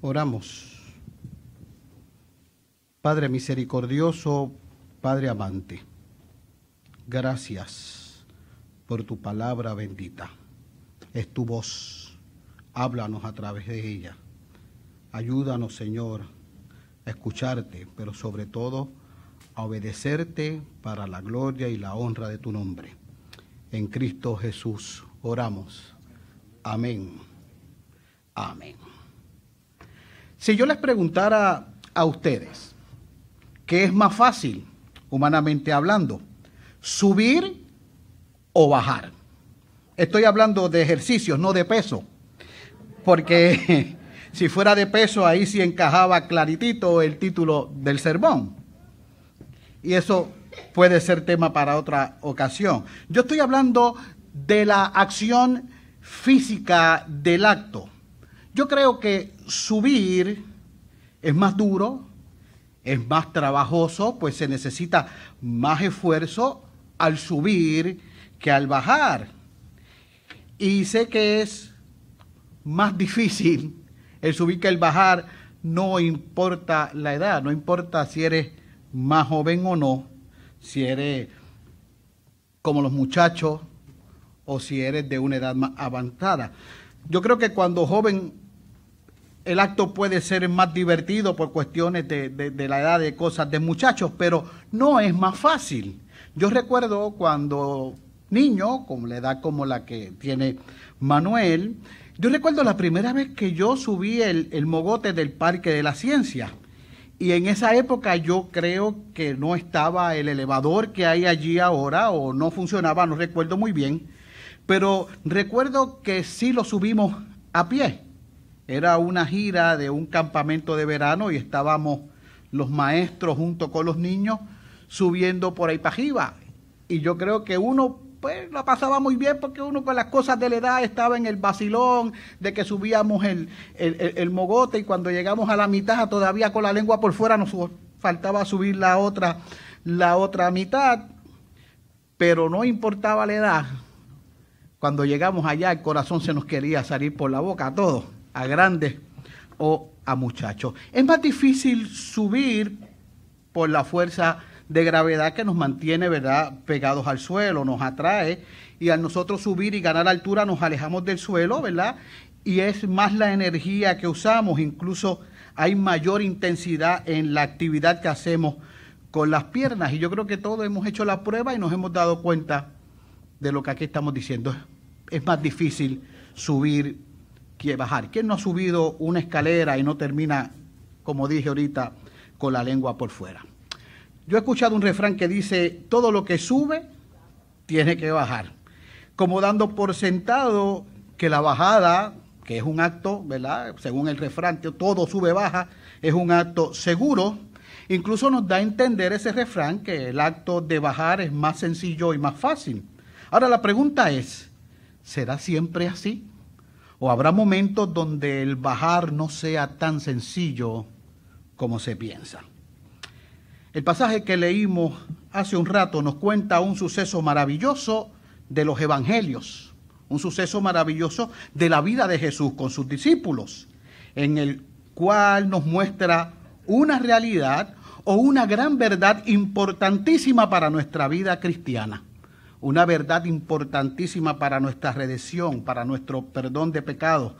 Oramos. Padre misericordioso, Padre amante, gracias por tu palabra bendita. Es tu voz. Háblanos a través de ella. Ayúdanos, Señor, a escucharte, pero sobre todo a obedecerte para la gloria y la honra de tu nombre. En Cristo Jesús oramos. Amén. Amén. Si yo les preguntara a ustedes, ¿qué es más fácil, humanamente hablando? ¿Subir o bajar? Estoy hablando de ejercicios, no de peso. Porque si fuera de peso, ahí sí encajaba claritito el título del sermón. Y eso puede ser tema para otra ocasión. Yo estoy hablando de la acción física del acto. Yo creo que subir es más duro, es más trabajoso, pues se necesita más esfuerzo al subir que al bajar. Y sé que es más difícil el subir que el bajar, no importa la edad, no importa si eres más joven o no, si eres como los muchachos o si eres de una edad más avanzada. Yo creo que cuando joven el acto puede ser más divertido por cuestiones de, de, la edad de cosas de muchachos, pero no es más fácil. Yo recuerdo cuando niño, con la edad como la que tiene Manuel, yo recuerdo la primera vez que yo subí el, el mogote del Parque de la Ciencia. Y en esa época yo creo que no estaba el elevador que hay allí ahora o no funcionaba, no recuerdo muy bien, pero recuerdo que sí lo subimos a pie. Era una gira de un campamento de verano y estábamos los maestros junto con los niños subiendo por ahí para. Y yo creo que uno pues la pasaba muy bien porque uno con las cosas de la edad estaba en el vacilón de que subíamos el, el, mogote y cuando llegamos a la mitad todavía con la lengua por fuera nos faltaba subir la otra, la otra mitad, pero no importaba la edad. Cuando llegamos allá el corazón se nos quería salir por la boca a todos, a grandes o a muchachos. Es más difícil subir por la fuerza de gravedad que nos mantiene, ¿verdad?, pegados al suelo, nos atrae y al nosotros subir y ganar altura nos alejamos del suelo, ¿verdad? Y es más la energía que usamos, incluso hay mayor intensidad en la actividad que hacemos con las piernas y yo creo que todos hemos hecho la prueba y nos hemos dado cuenta de lo que aquí estamos diciendo. Es más difícil subir que bajar. ¿Quién no ha subido una escalera y no termina, como dije ahorita, con la lengua por fuera? Yo he escuchado un refrán que dice, todo lo que sube tiene que bajar, como dando por sentado que la bajada, que es un acto, ¿verdad? Según el refrán, todo sube, baja, es un acto seguro. Incluso nos da a entender ese refrán que el acto de bajar es más sencillo y más fácil. Ahora la pregunta es, ¿será siempre así? ¿O habrá momentos donde el bajar no sea tan sencillo como se piensa? El pasaje que leímos hace un rato nos cuenta un suceso maravilloso de los evangelios, un suceso maravilloso de la vida de Jesús con sus discípulos, en el cual nos muestra una realidad o una gran verdad importantísima para nuestra vida cristiana, una verdad importantísima para nuestra redención, para nuestro perdón de pecados,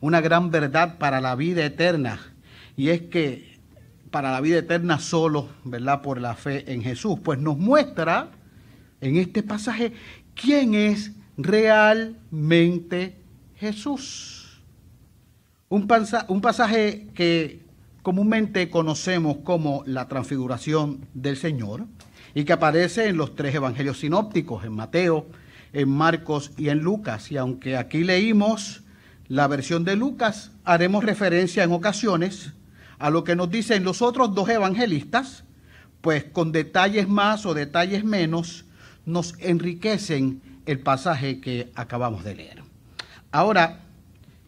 una gran verdad para la vida eterna, y es que para la vida eterna solo, ¿verdad? Por la fe en Jesús. Pues nos muestra en este pasaje quién es realmente Jesús. Un, un pasaje que comúnmente conocemos como la transfiguración del Señor y que aparece en los tres evangelios sinópticos, en Mateo, en Marcos y en Lucas. Y aunque aquí leímos la versión de Lucas, haremos referencia en ocasiones a lo que nos dicen los otros dos evangelistas, pues con detalles más o detalles menos nos enriquecen el pasaje que acabamos de leer. Ahora,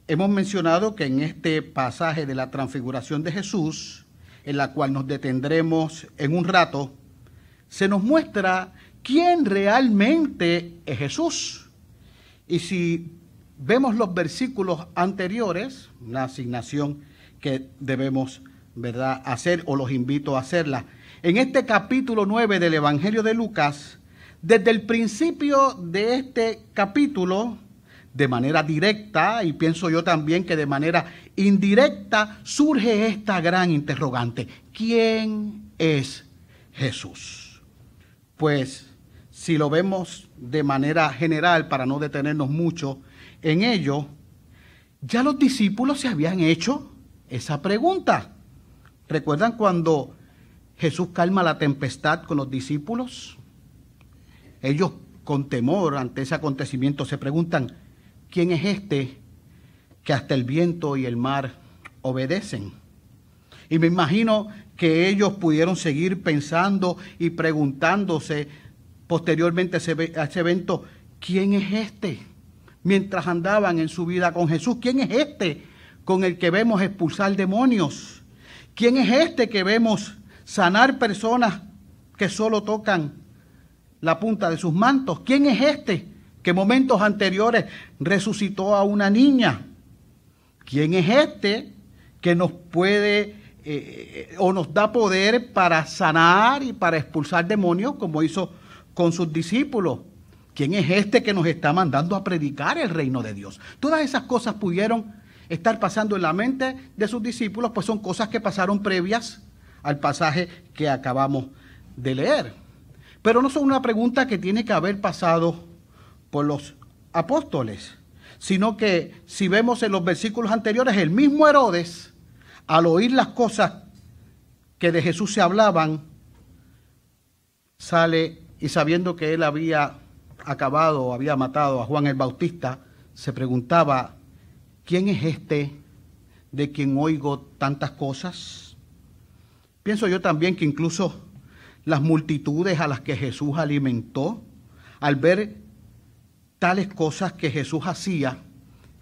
hemos mencionado que en este pasaje de la transfiguración de Jesús, en la cual nos detendremos en un rato, se nos muestra quién realmente es Jesús. Y si vemos los versículos anteriores, la asignación que debemos ¿verdad? hacer o los invito a hacerla. En este capítulo 9 del Evangelio de Lucas, desde el principio de este capítulo, de manera directa y pienso yo también que de manera indirecta surge esta gran interrogante. ¿Quién es Jesús? Pues si lo vemos de manera general, para no detenernos mucho en ello, ya los discípulos se habían hecho esa pregunta. ¿Recuerdan cuando Jesús calma la tempestad con los discípulos? Ellos con temor ante ese acontecimiento se preguntan, ¿quién es este que hasta el viento y el mar obedecen? Y me imagino que ellos pudieron seguir pensando y preguntándose posteriormente a ese evento, ¿quién es este? Mientras andaban en su vida con Jesús, ¿quién es este con el que vemos expulsar demonios? ¿Quién es este que vemos sanar personas que solo tocan la punta de sus mantos? ¿Quién es este que momentos anteriores resucitó a una niña. ¿Quién es este que nos puede eh, o nos da poder para sanar y para expulsar demonios como hizo con sus discípulos? ¿Quién es este que nos está mandando a predicar el reino de Dios? Todas esas cosas pudieron estar pasando en la mente de sus discípulos, pues son cosas que pasaron previas al pasaje que acabamos de leer. Pero no son una pregunta que tiene que haber pasado por los apóstoles, sino que si vemos en los versículos anteriores, el mismo Herodes, al oír las cosas que de Jesús se hablaban, sale y sabiendo que él había acabado o había matado a Juan el Bautista, se preguntaba, ¿quién es este de quien oigo tantas cosas? Pienso yo también que incluso las multitudes a las que Jesús alimentó, al ver tales cosas que Jesús hacía,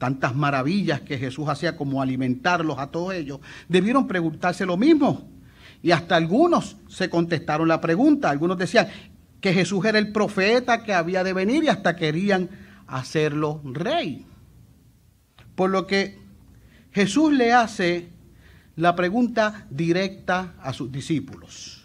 tantas maravillas que Jesús hacía como alimentarlos a todos ellos, debieron preguntarse lo mismo. Y hasta algunos se contestaron la pregunta. Algunos decían que Jesús era el profeta que había de venir y hasta querían hacerlo rey. Por lo que Jesús le hace la pregunta directa a sus discípulos.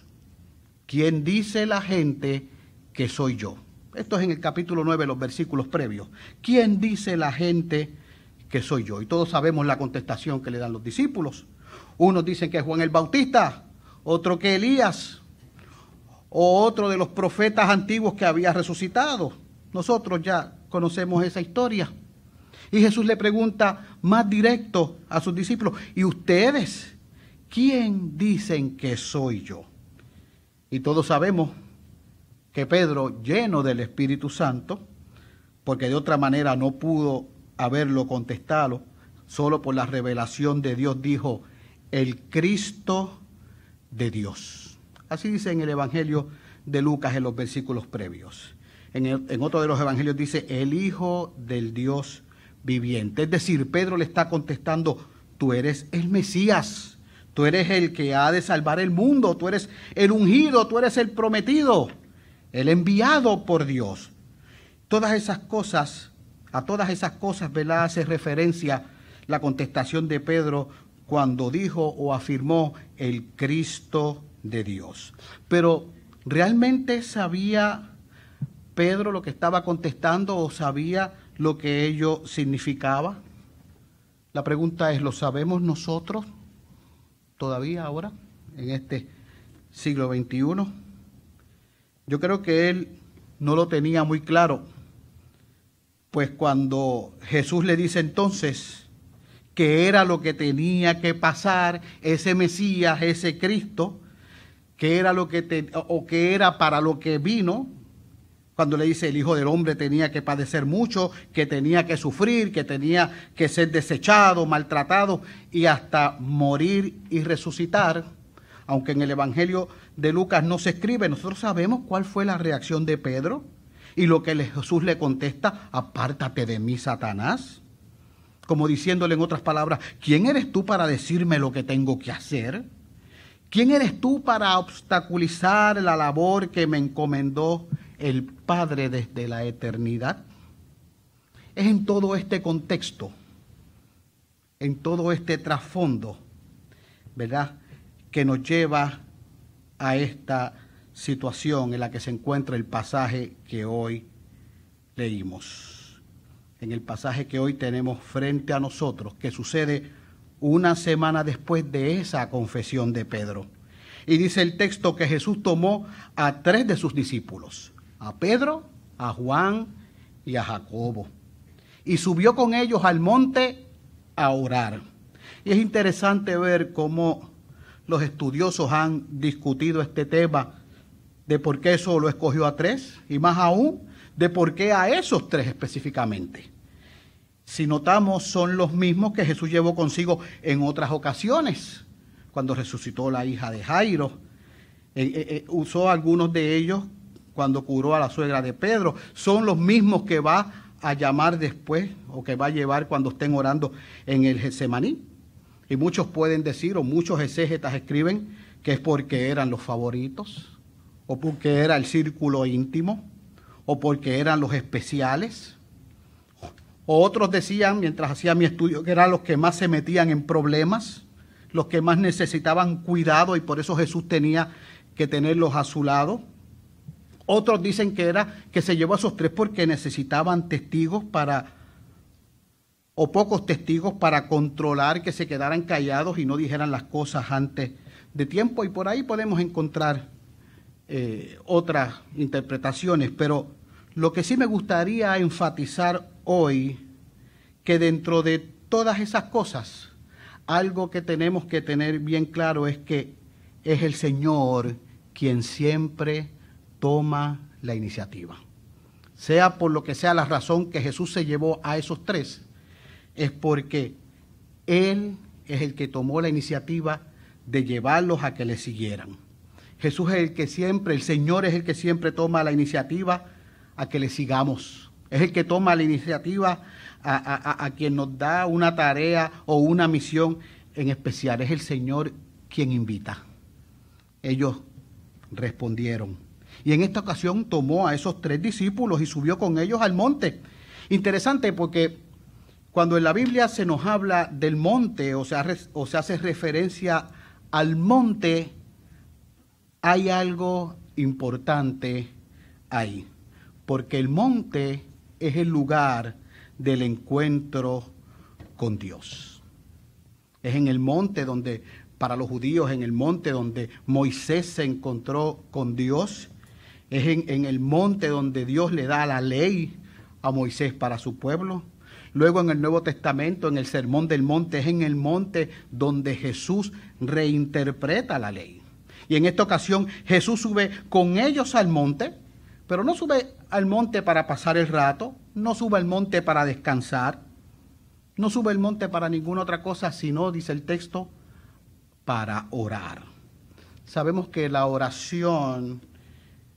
¿Quién dice la gente que soy yo? Esto es en el capítulo 9, los versículos previos. ¿Quién dice la gente que soy yo? Y todos sabemos la contestación que le dan los discípulos. Unos dicen que es Juan el Bautista, otro que Elías, o otro de los profetas antiguos que había resucitado. Nosotros ya conocemos esa historia. Y Jesús le pregunta más directo a sus discípulos, ¿y ustedes quién dicen que soy yo? Y todos sabemos que Pedro, lleno del Espíritu Santo, porque de otra manera no pudo haberlo contestado, solo por la revelación de Dios dijo, el Cristo de Dios. Así dice en el Evangelio de Lucas en los versículos previos. En, en, otro de los evangelios dice, el Hijo del Dios viviente. Es decir, Pedro le está contestando, tú eres el Mesías, tú eres el que ha de salvar el mundo, tú eres el ungido, tú eres el prometido el enviado por Dios. Todas esas cosas, a todas esas cosas, ¿verdad? Hace referencia la contestación de Pedro cuando dijo o afirmó el Cristo de Dios. Pero, ¿realmente sabía Pedro lo que estaba contestando o sabía lo que ello significaba? La pregunta es, ¿lo sabemos nosotros todavía ahora, en este siglo XXI? Yo creo que él no lo tenía muy claro, pues cuando Jesús le dice entonces que era lo que tenía que pasar, ese Mesías, ese Cristo, que era lo que o que era para lo que vino, cuando le dice el Hijo del Hombre tenía que padecer mucho, que tenía que sufrir, que tenía que ser desechado, maltratado y hasta morir y resucitar, aunque en el Evangelio de Lucas no se escribe, nosotros sabemos cuál fue la reacción de Pedro y lo que Jesús le contesta, apártate de mí, Satanás. Como diciéndole en otras palabras, ¿quién eres tú para decirme lo que tengo que hacer? ¿Quién eres tú para obstaculizar la labor que me encomendó el Padre desde la eternidad? Es en todo este contexto, en todo este trasfondo, ¿verdad?, que nos lleva a esta situación en la que se encuentra el pasaje que hoy leímos. En el pasaje que hoy tenemos frente a nosotros, que sucede una semana después de esa confesión de Pedro. Y dice el texto que Jesús tomó a tres de sus discípulos, a Pedro, a Juan y a Jacobo, y subió con ellos al monte a orar. Y es interesante ver cómo los estudiosos han discutido este tema de por qué solo escogió a tres y más aún de por qué a esos tres específicamente. Si notamos, son los mismos que Jesús llevó consigo en otras ocasiones, cuando resucitó la hija de Jairo. Eh, eh, eh, usó algunos de ellos cuando curó a la suegra de Pedro. Son los mismos que va a llamar después o que va a llevar cuando estén orando en el Getsemaní. Y muchos pueden decir, o muchos exégetas escriben, que es porque eran los favoritos, o porque era el círculo íntimo, o porque eran los especiales. O otros decían, mientras hacía mi estudio, que eran los que más se metían en problemas, los que más necesitaban cuidado y por eso Jesús tenía que tenerlos a su lado. Otros dicen que era que se llevó a esos tres porque necesitaban testigos para o pocos testigos para controlar que se quedaran callados y no dijeran las cosas antes de tiempo. Y por ahí podemos encontrar eh, otras interpretaciones. Pero lo que sí me gustaría enfatizar hoy, que dentro de todas esas cosas, algo que tenemos que tener bien claro es que es el Señor quien siempre toma la iniciativa. Sea por lo que sea la razón que Jesús se llevó a esos tres, es porque Él es el que tomó la iniciativa de llevarlos a que le siguieran. Jesús es el que siempre, el Señor es el que siempre toma la iniciativa a que le sigamos. Es el que toma la iniciativa a, quien nos da una tarea o una misión en especial. Es el Señor quien invita. Ellos respondieron. Y en esta ocasión tomó a esos tres discípulos y subió con ellos al monte. Interesante porque cuando en la Biblia se nos habla del monte o se, o se hace referencia al monte, hay algo importante ahí, porque el monte es el lugar del encuentro con Dios. Es en el monte donde, para los judíos, en el monte donde Moisés se encontró con Dios. Es en, en el monte donde Dios le da la ley a Moisés para su pueblo. Luego en el Nuevo Testamento, en el Sermón del Monte, es en el monte donde Jesús reinterpreta la ley. Y en esta ocasión Jesús sube con ellos al monte, pero no sube al monte para pasar el rato, no sube al monte para descansar, no sube al monte para ninguna otra cosa, sino, dice el texto, para orar. Sabemos que la oración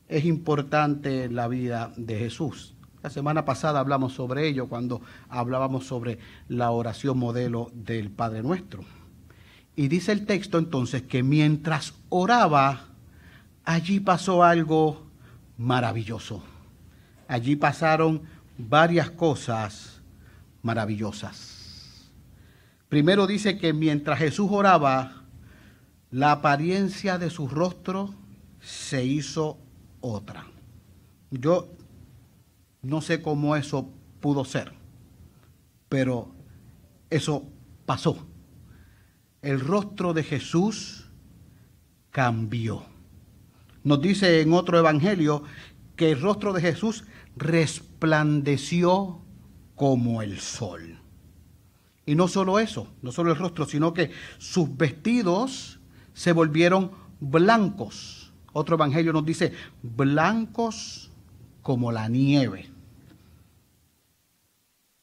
es importante en la vida de Jesús. La semana pasada hablamos sobre ello cuando hablábamos sobre la oración modelo del Padre Nuestro. Y dice el texto entonces que mientras oraba, allí pasó algo maravilloso. Allí pasaron varias cosas maravillosas. Primero dice que mientras Jesús oraba, la apariencia de su rostro se hizo otra. Yo no sé cómo eso pudo ser, pero eso pasó. El rostro de Jesús cambió. Nos dice en otro evangelio que el rostro de Jesús resplandeció como el sol. Y no solo eso, no solo el rostro, sino que sus vestidos se volvieron blancos. Otro evangelio nos dice blancos como la nieve.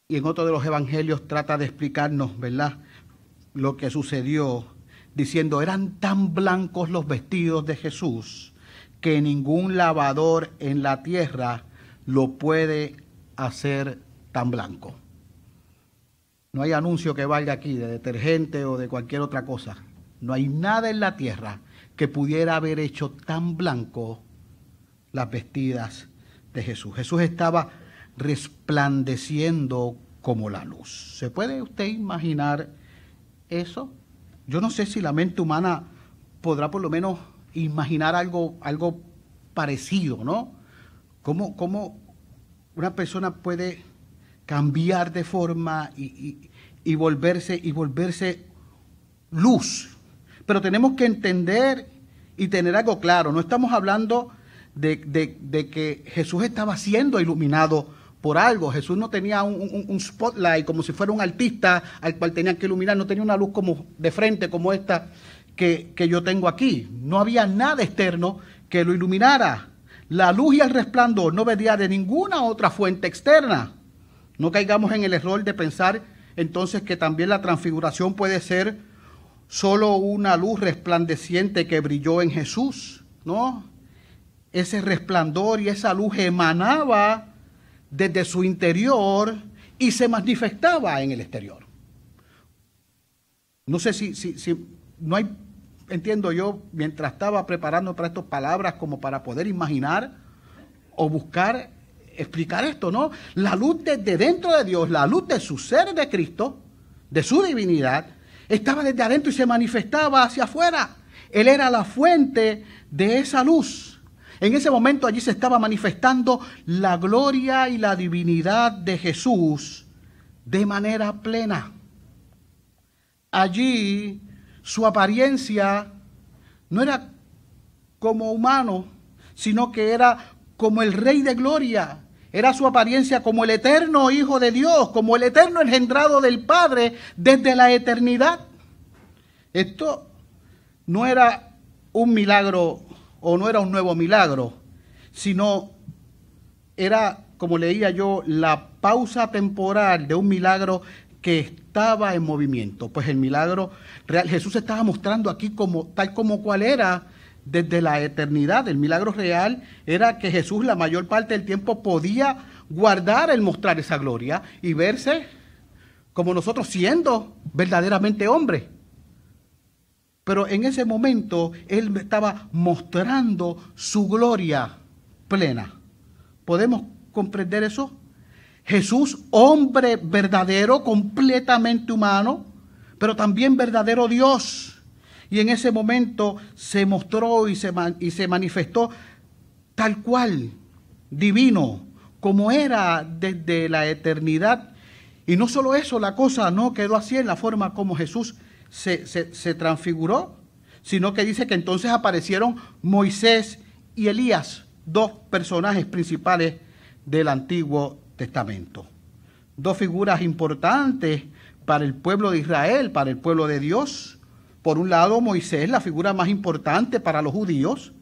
Y en otro de los evangelios trata de explicarnos, ¿verdad?, lo que sucedió, diciendo, eran tan blancos los vestidos de Jesús que ningún lavador en la tierra lo puede hacer tan blanco. No hay anuncio que valga aquí de detergente o de cualquier otra cosa. No hay nada en la tierra que pudiera haber hecho tan blanco las vestidas de Jesús. Jesús estaba resplandeciendo como la luz. ¿Se puede usted imaginar eso? yo no sé si la mente humana podrá por lo menos imaginar algo, algo parecido, ¿no? ¿Cómo, cómo una persona puede cambiar de forma y, volverse, y volverse luz? Pero tenemos que entender y tener algo claro. No estamos hablando de, que Jesús estaba siendo iluminado por algo. Jesús no tenía un, spotlight como si fuera un artista al cual tenía que iluminar, no tenía una luz como de frente como esta que, que yo tengo aquí. No había nada externo que lo iluminara. La luz y el resplandor no venía de ninguna otra fuente externa. No caigamos en el error de pensar entonces que también la transfiguración puede ser solo una luz resplandeciente que brilló en Jesús, ¿no? Ese resplandor y esa luz emanaba desde su interior y se manifestaba en el exterior. No sé si, si, si no hay, entiendo yo, mientras estaba preparando para estas palabras como para poder imaginar o buscar explicar esto, ¿no? La luz desde dentro de Dios, la luz de su ser de Cristo, de su divinidad, estaba desde adentro y se manifestaba hacia afuera. Él era la fuente de esa luz. En ese momento allí se estaba manifestando la gloria y la divinidad de Jesús de manera plena. Allí su apariencia no era como humano, sino que era como el Rey de Gloria. Era su apariencia como el eterno Hijo de Dios, como el eterno engendrado del Padre desde la eternidad. Esto no era un milagro o no era un nuevo milagro, sino era, como leía yo, la pausa temporal de un milagro que estaba en movimiento. Pues el milagro real, Jesús estaba mostrando aquí como tal como cual era desde la eternidad. El milagro real era que Jesús la mayor parte del tiempo podía guardar el mostrar esa gloria y verse como nosotros siendo verdaderamente hombre. Pero en ese momento Él estaba mostrando su gloria plena. ¿Podemos comprender eso? Jesús, hombre verdadero, completamente humano, pero también verdadero Dios. Y en ese momento se mostró y se, manifestó tal cual, divino, como era desde la eternidad. Y no solo eso, la cosa no quedó así en la forma como Jesús se, transfiguró, sino que dice que entonces aparecieron Moisés y Elías, dos personajes principales del Antiguo Testamento. Dos figuras importantes para el pueblo de Israel, para el pueblo de Dios. Por un lado, Moisés, la figura más importante para los judíos,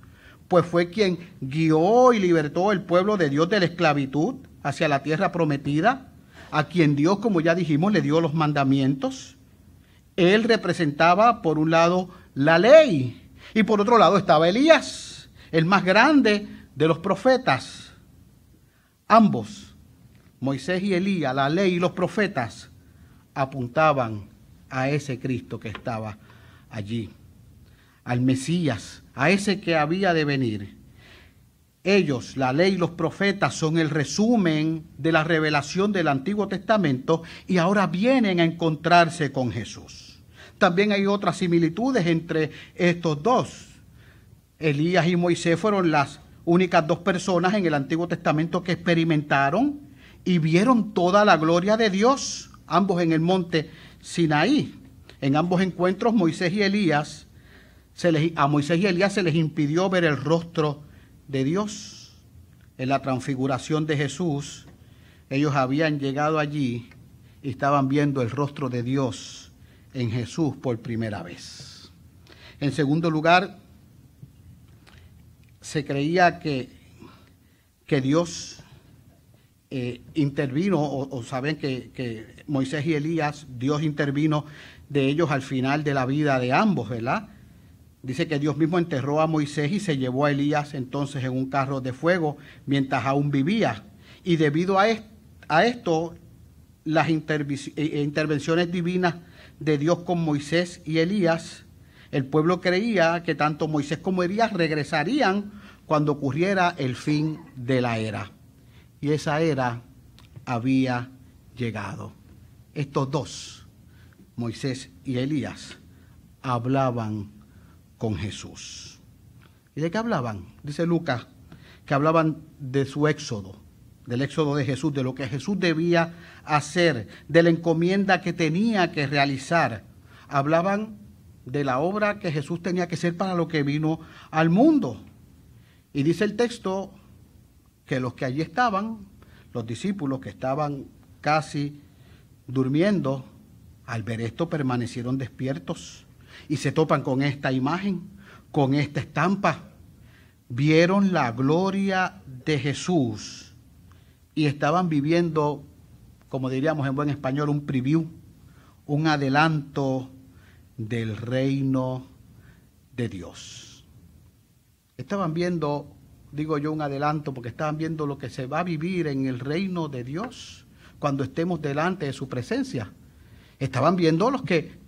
pues fue quien guió y libertó el pueblo de Dios de la esclavitud hacia la tierra prometida, a quien Dios, como ya dijimos, le dio los mandamientos. Él representaba, por un lado, la ley y por otro lado estaba Elías, el más grande de los profetas. Ambos, Moisés y Elías, la ley y los profetas, apuntaban a ese Cristo que estaba allí, al Mesías, a ese que había de venir. Ellos, la ley y los profetas, son el resumen de la revelación del Antiguo Testamento y ahora vienen a encontrarse con Jesús. También hay otras similitudes entre estos dos. Elías y Moisés fueron las únicas dos personas en el Antiguo Testamento que experimentaron y vieron toda la gloria de Dios, ambos en el monte Sinaí. En ambos encuentros, Moisés y Elías, a Moisés y Elías se les impidió ver el rostro de Dios. En la transfiguración de Jesús, ellos habían llegado allí y estaban viendo el rostro de Dios en Jesús por primera vez. En segundo lugar, se creía que, que Dios eh, intervino, o, saben que, que Moisés y Elías, Dios intervino de ellos al final de la vida de ambos, ¿verdad? Dice que Dios mismo enterró a Moisés y se llevó a Elías entonces en un carro de fuego mientras aún vivía. Y debido a, esto, las eh, intervenciones divinas de Dios con Moisés y Elías, el pueblo creía que tanto Moisés como Elías regresarían cuando ocurriera el fin de la era. Y esa era había llegado. Estos dos, Moisés y Elías, hablaban con Jesús. ¿Y de qué hablaban? Dice Lucas, que hablaban de su éxodo, del éxodo de Jesús, de lo que Jesús debía hacer, de la encomienda que tenía que realizar. Hablaban de la obra que Jesús tenía que hacer para lo que vino al mundo. Y dice el texto que los que allí estaban, los discípulos que estaban casi durmiendo, al ver esto permanecieron despiertos y se topan con esta imagen, con esta estampa. Vieron la gloria de Jesús y estaban viviendo, como diríamos en buen español, un preview, un adelanto del reino de Dios. Estaban viendo, digo yo, un adelanto, porque estaban viendo lo que se va a vivir en el reino de Dios cuando estemos delante de su presencia. Estaban viendo los que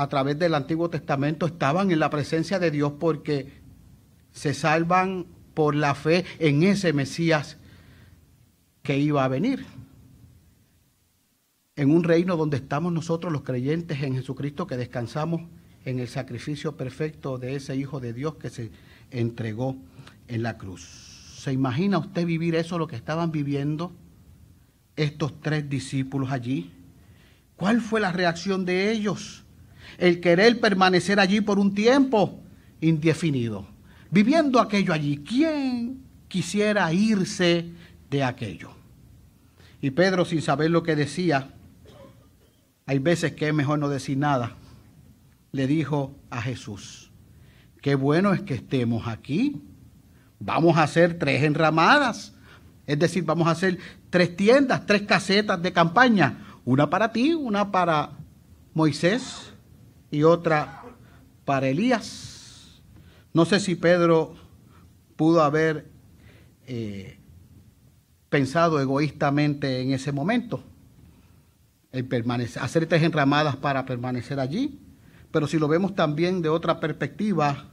a través del Antiguo Testamento estaban en la presencia de Dios porque se salvan por la fe en ese Mesías que iba a venir. En un reino donde estamos nosotros los creyentes en Jesucristo que descansamos en el sacrificio perfecto de ese Hijo de Dios que se entregó en la cruz. ¿Se imagina usted vivir eso, lo que estaban viviendo estos tres discípulos allí? ¿Cuál fue la reacción de ellos? El querer permanecer allí por un tiempo indefinido, viviendo aquello allí. ¿Quién quisiera irse de aquello? Y Pedro, sin saber lo que decía, hay veces que es mejor no decir nada, le dijo a Jesús, qué bueno es que estemos aquí, vamos a hacer tres enramadas, es decir, vamos a hacer tres tiendas, tres casetas de campaña, una para ti, una para Moisés y otra para Elías. No sé si Pedro pudo haber eh, pensado egoístamente en ese momento, el permanecer, hacer tres enramadas para permanecer allí, pero si lo vemos también de otra perspectiva,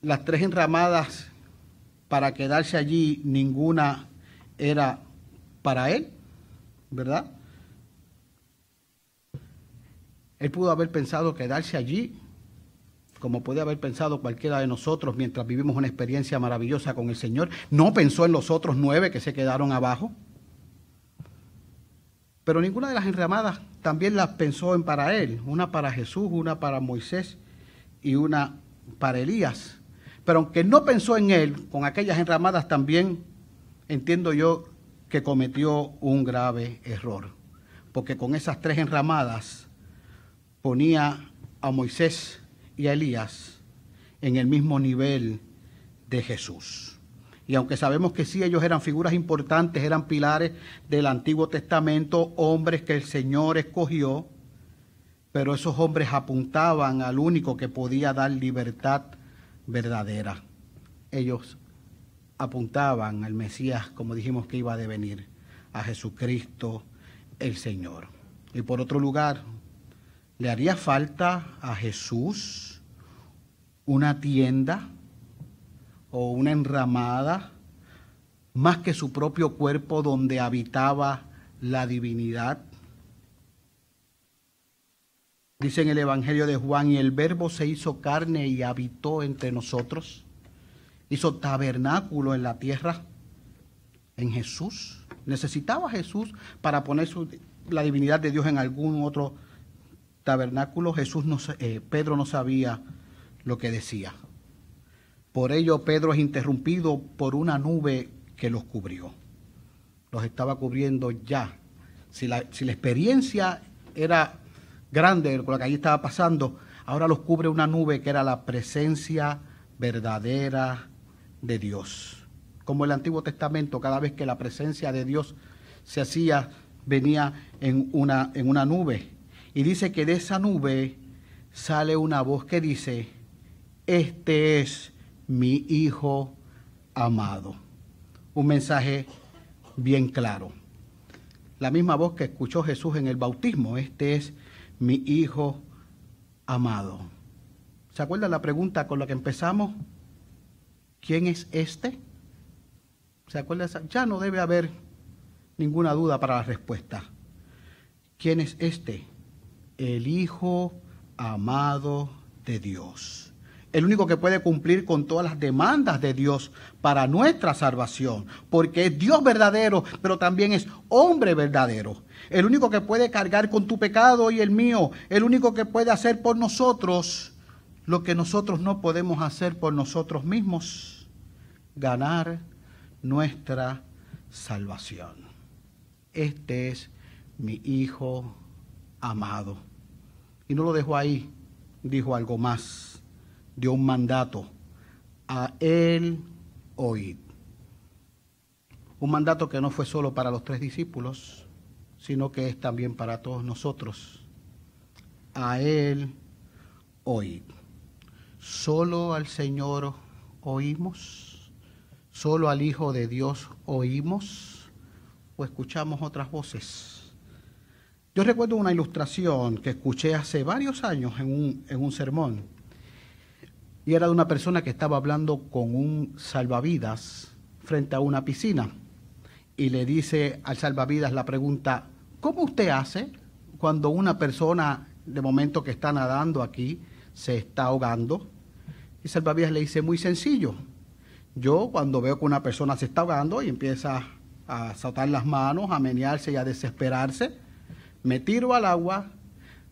las tres enramadas para quedarse allí, ninguna era para él, ¿verdad? Él pudo haber pensado quedarse allí, como puede haber pensado cualquiera de nosotros mientras vivimos una experiencia maravillosa con el Señor. No pensó en los otros nueve que se quedaron abajo. Pero ninguna de las enramadas también las pensó en para él. Una para Jesús, una para Moisés y una para Elías. Pero aunque no pensó en él, con aquellas enramadas también entiendo yo que cometió un grave error. Porque con esas tres enramadas ponía a Moisés y a Elías en el mismo nivel de Jesús. Y aunque sabemos que sí, ellos eran figuras importantes, eran pilares del Antiguo Testamento, hombres que el Señor escogió, pero esos hombres apuntaban al único que podía dar libertad verdadera. Ellos apuntaban al Mesías, como dijimos que iba a devenir, a Jesucristo el Señor. Y por otro lugar, ¿Le haría falta a Jesús una tienda o una enramada más que su propio cuerpo donde habitaba la divinidad? Dice en el Evangelio de Juan, y el verbo se hizo carne y habitó entre nosotros. Hizo tabernáculo en la tierra, en Jesús. Necesitaba Jesús para poner la divinidad de Dios en algún otro tabernáculo Jesús no, eh, Pedro no sabía lo que decía. Por ello Pedro es interrumpido por una nube que los cubrió. Los estaba cubriendo ya. Si la, si la experiencia era grande con lo que allí estaba pasando, ahora los cubre una nube que era la presencia verdadera de Dios. Como el Antiguo Testamento, cada vez que la presencia de Dios se hacía, venía en una, en una nube. Y dice que de esa nube sale una voz que dice, este es mi Hijo amado. Un mensaje bien claro. La misma voz que escuchó Jesús en el bautismo, este es mi Hijo amado. ¿Se acuerdan la pregunta con la que empezamos? ¿Quién es este? ¿Se acuerdan? Ya no debe haber ninguna duda para la respuesta. ¿Quién es este? El Hijo amado de Dios. El único que puede cumplir con todas las demandas de Dios para nuestra salvación, porque es Dios verdadero, pero también es hombre verdadero. El único que puede cargar con tu pecado y el mío, el único que puede hacer por nosotros lo que nosotros no podemos hacer por nosotros mismos, ganar nuestra salvación. Este es mi Hijo amado. Y no lo dejó ahí, dijo algo más, dio un mandato, a Él oíd. Un mandato que no fue solo para los tres discípulos, sino que es también para todos nosotros. A Él oíd. Solo al Señor oímos, solo al Hijo de Dios oímos o escuchamos otras voces. Yo recuerdo una ilustración que escuché hace varios años en un, en un sermón y era de una persona que estaba hablando con un salvavidas frente a una piscina y le dice al salvavidas la pregunta, ¿cómo usted hace cuando una persona de momento que está nadando aquí se está ahogando? Y salvavidas le dice, muy sencillo, yo cuando veo que una persona se está ahogando y empieza a saltar las manos, a menearse y a desesperarse, me tiro al agua,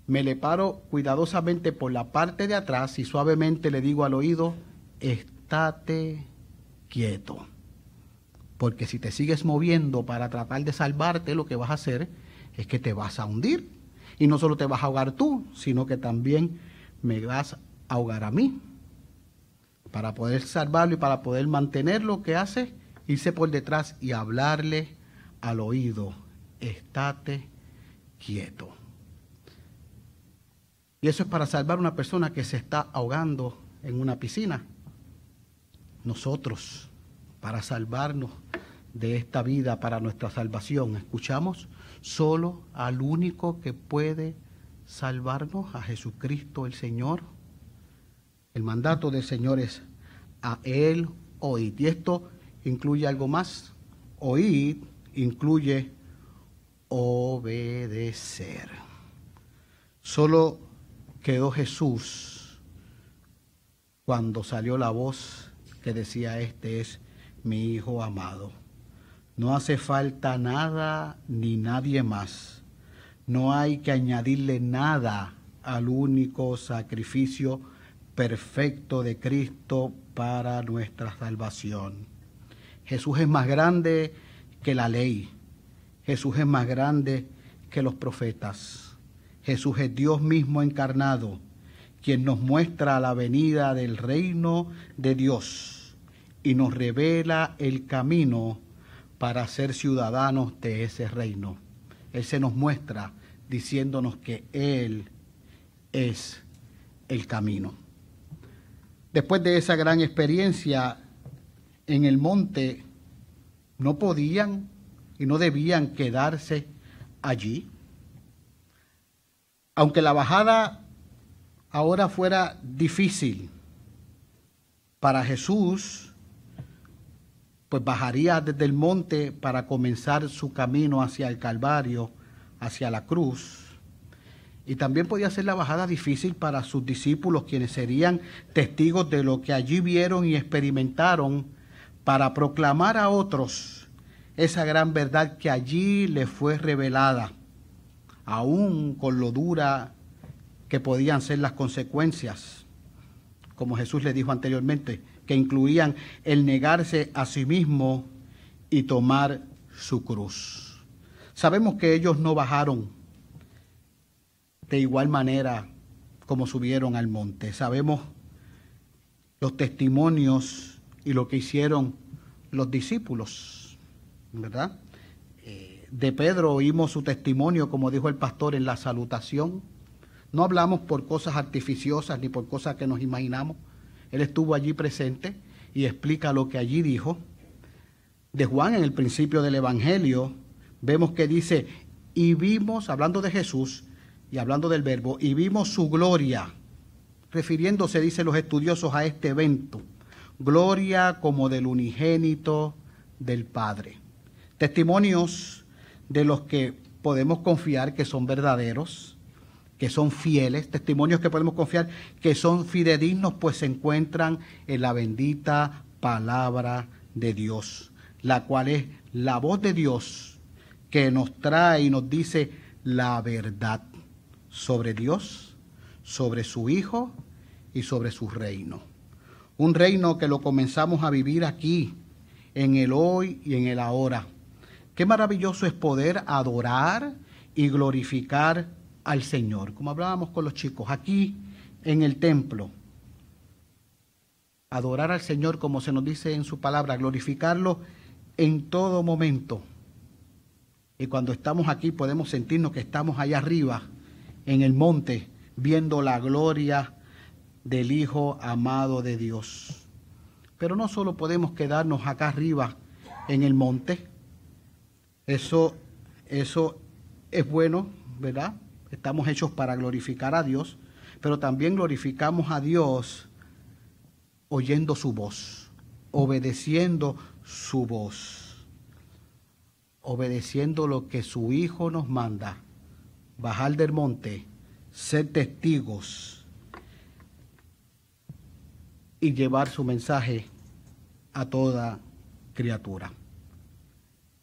me le paro cuidadosamente por la parte de atrás y suavemente le digo al oído, estate quieto. Porque si te sigues moviendo para tratar de salvarte, lo que vas a hacer es que te vas a hundir. Y no solo te vas a ahogar tú, sino que también me vas a ahogar a mí. Para poder salvarlo y para poder mantener lo que hace, irse por detrás y hablarle al oído, estate quieto. Y eso es para salvar a una persona que se está ahogando en una piscina. Nosotros, para salvarnos de esta vida, para nuestra salvación, escuchamos solo al único que puede salvarnos, a Jesucristo el Señor. El mandato del Señor es a Él oíd. Y esto incluye algo más. Oíd incluye obedecer. Solo quedó Jesús cuando salió la voz que decía, este es mi Hijo amado. No hace falta nada ni nadie más. No hay que añadirle nada al único sacrificio perfecto de Cristo para nuestra salvación. Jesús es más grande que la ley. Jesús es más grande que los profetas. Jesús es Dios mismo encarnado, quien nos muestra la venida del reino de Dios y nos revela el camino para ser ciudadanos de ese reino. Él se nos muestra diciéndonos que Él es el camino. Después de esa gran experiencia en el monte, no podían y no debían quedarse allí. Aunque la bajada ahora fuera difícil para Jesús, pues bajaría desde el monte para comenzar su camino hacia el Calvario, hacia la cruz. Y también podía ser la bajada difícil para sus discípulos, quienes serían testigos de lo que allí vieron y experimentaron para proclamar a otros esa gran verdad que allí les fue revelada, aún con lo dura que podían ser las consecuencias, como Jesús le dijo anteriormente, que incluían el negarse a sí mismo y tomar su cruz. Sabemos que ellos no bajaron de igual manera como subieron al monte. Sabemos los testimonios y lo que hicieron los discípulos, ¿verdad? Eh, de Pedro oímos su testimonio, como dijo el pastor en la salutación. No hablamos por cosas artificiosas ni por cosas que nos imaginamos. Él estuvo allí presente y explica lo que allí dijo. De Juan, en el principio del Evangelio, vemos que dice, y vimos, hablando de Jesús, y hablando del verbo, y vimos su gloria, refiriéndose, dicen los estudiosos, a este evento, gloria como del unigénito del Padre. Testimonios de los que podemos confiar que son verdaderos que son fieles, testimonios que podemos confiar, que son fidedignos, pues se encuentran en la bendita palabra de Dios, la cual es la voz de Dios que nos trae y nos dice la verdad sobre Dios, sobre su Hijo y sobre su reino. Un reino que lo comenzamos a vivir aquí, en el hoy y en el ahora. Qué maravilloso es poder adorar y glorificar al Señor, como hablábamos con los chicos, aquí en el templo. Adorar al Señor como se nos dice en su palabra, glorificarlo en todo momento. Y cuando estamos aquí podemos sentirnos que estamos allá arriba, en el monte, viendo la gloria del Hijo amado de Dios. Pero no solo podemos quedarnos acá arriba en el monte, eso, eso es bueno, ¿verdad? Estamos hechos para glorificar a Dios, pero también glorificamos a Dios oyendo su voz, obedeciendo su voz, obedeciendo lo que su Hijo nos manda, bajar del monte, ser testigos y llevar su mensaje a toda criatura.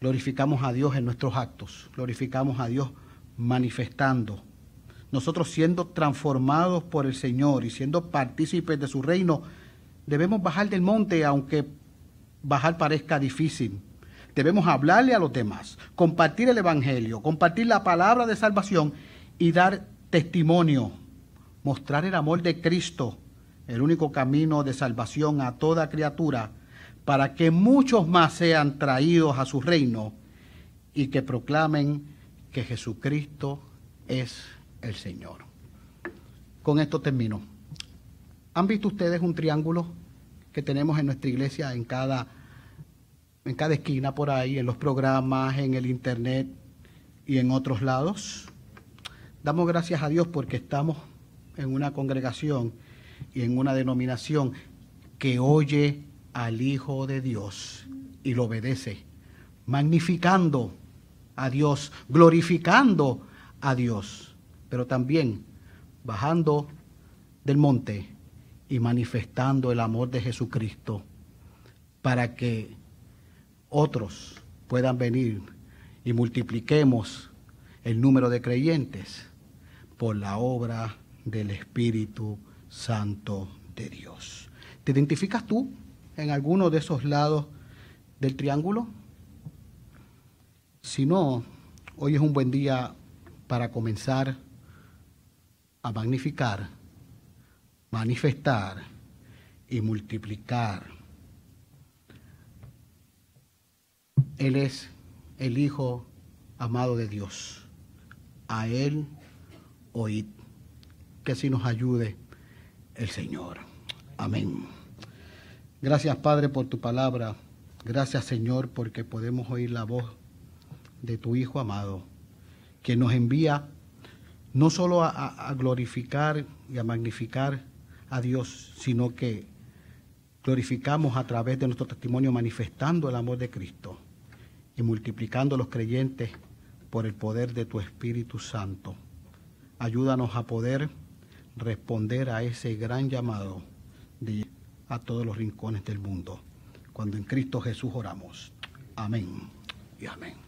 Glorificamos a Dios en nuestros actos, glorificamos a Dios manifestando. Nosotros siendo transformados por el Señor y siendo partícipes de su reino, debemos bajar del monte aunque bajar parezca difícil. Debemos hablarle a los demás, compartir el Evangelio, compartir la palabra de salvación y dar testimonio, mostrar el amor de Cristo, el único camino de salvación a toda criatura, para que muchos más sean traídos a su reino y que proclamen que Jesucristo es el Señor. Con esto termino. ¿Han visto ustedes un triángulo que tenemos en nuestra iglesia en cada, en cada esquina por ahí, en los programas, en el internet y en otros lados? Damos gracias a Dios porque estamos en una congregación y en una denominación que oye al Hijo de Dios y lo obedece, magnificando a Dios, glorificando a Dios, pero también bajando del monte y manifestando el amor de Jesucristo para que otros puedan venir y multipliquemos el número de creyentes por la obra del Espíritu Santo de Dios. ¿Te identificas tú en alguno de esos lados del triángulo? Si no, hoy es un buen día para comenzar a magnificar, manifestar y multiplicar. Él es el Hijo amado de Dios. A Él oíd. Que así nos ayude el Señor. Amén. Gracias Padre por tu palabra. Gracias Señor porque podemos oír la voz de tu Hijo amado, que nos envía no solo a, glorificar y a magnificar a Dios, sino que glorificamos a través de nuestro testimonio manifestando el amor de Cristo y multiplicando los creyentes por el poder de tu Espíritu Santo. Ayúdanos a poder responder a ese gran llamado de a todos los rincones del mundo. Cuando en Cristo Jesús oramos. Amén y amén.